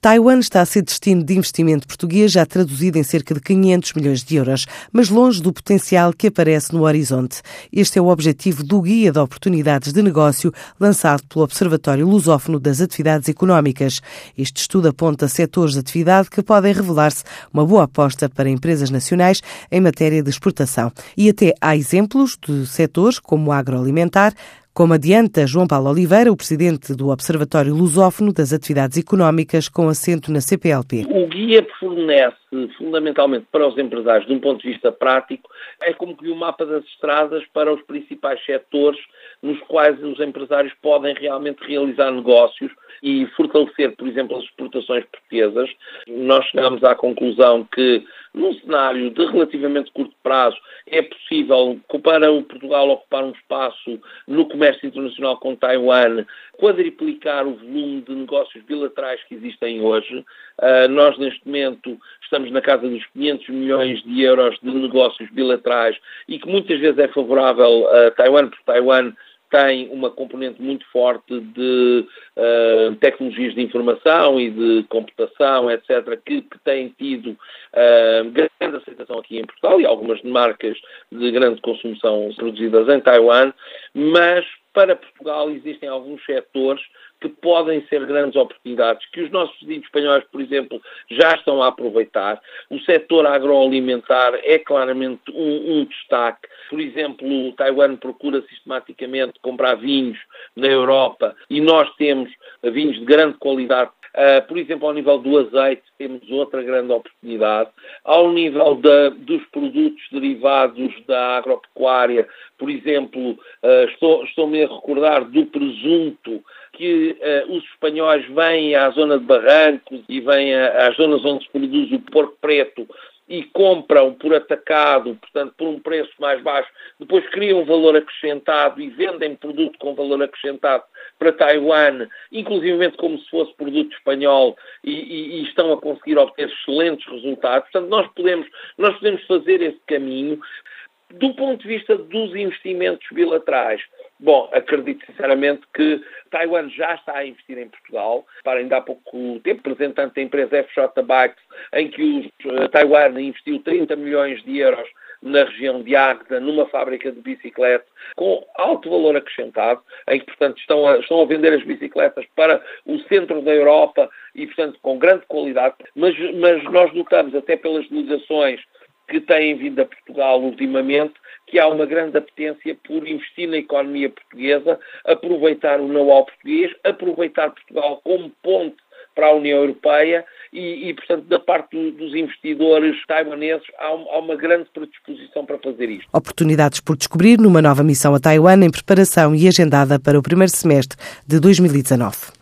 Taiwan está a ser destino de investimento português, já traduzido em cerca de 500 milhões de euros, mas longe do potencial que aparece no horizonte. Este é o objetivo do Guia de Oportunidades de Negócio, lançado pelo Observatório Lusófono das Atividades Económicas. Este estudo aponta setores de atividade que podem revelar-se uma boa aposta para empresas nacionais em matéria de exportação. E até há exemplos de setores como o agroalimentar, como adianta João Paulo Oliveira, o presidente do Observatório Lusófono das Atividades Económicas, com assento na CPLP. O guia fornece, fundamentalmente para os empresários, de um ponto de vista prático, é como que um mapa das estradas para os principais setores nos quais os empresários podem realmente realizar negócios e fortalecer, por exemplo, as exportações portuguesas. Nós chegamos à conclusão que, num cenário de relativamente curto prazo, é possível, para o Portugal ocupar um espaço no comércio internacional com Taiwan, quadriplicar o volume de negócios bilaterais que existem hoje. Uh, nós, neste momento, estamos na casa dos 500 milhões de euros de negócios bilaterais e que muitas vezes é favorável a Taiwan, porque Taiwan tem uma componente muito forte de uh, tecnologias de informação e de computação, etc., que, que têm tido uh, grande aceitação aqui em Portugal e algumas marcas de grande consumo são produzidas em Taiwan, mas para Portugal existem alguns setores que podem ser grandes oportunidades, que os nossos vizinhos espanhóis, por exemplo, já estão a aproveitar. O setor agroalimentar é claramente um, um destaque. Por exemplo, Taiwan procura sistematicamente comprar vinhos na Europa e nós temos vinhos de grande qualidade Uh, por exemplo, ao nível do azeite, temos outra grande oportunidade. Ao nível da, dos produtos derivados da agropecuária, por exemplo, uh, estou, estou-me a recordar do presunto que uh, os espanhóis vêm à zona de Barrancos e vêm às zonas onde se produz o porco preto e compram por atacado, portanto, por um preço mais baixo, depois criam valor acrescentado e vendem produto com valor acrescentado para Taiwan, inclusivamente como se fosse produto espanhol, e, e, e, estão a conseguir obter excelentes resultados. Portanto, nós podemos, nós podemos fazer esse caminho. Do ponto de vista dos investimentos bilaterais, bom, acredito sinceramente que Taiwan já está a investir em Portugal. Para ainda há pouco tempo, representante da empresa FJ Bikes, em que o uh, Taiwan investiu 30 milhões de euros na região de Agda, numa fábrica de bicicletas, com alto valor acrescentado, em que, portanto, estão a, estão a vender as bicicletas para o centro da Europa e, portanto, com grande qualidade. Mas, mas nós notamos, até pelas delegações que têm vindo a Portugal ultimamente, que há uma grande apetência por investir na economia portuguesa, aproveitar o know-how português, aproveitar Portugal como ponte para a União Europeia e, e portanto, da parte do, dos investidores taiwaneses há, um, há uma grande predisposição para fazer isto. Oportunidades por descobrir numa nova missão a Taiwan em preparação e agendada para o primeiro semestre de 2019.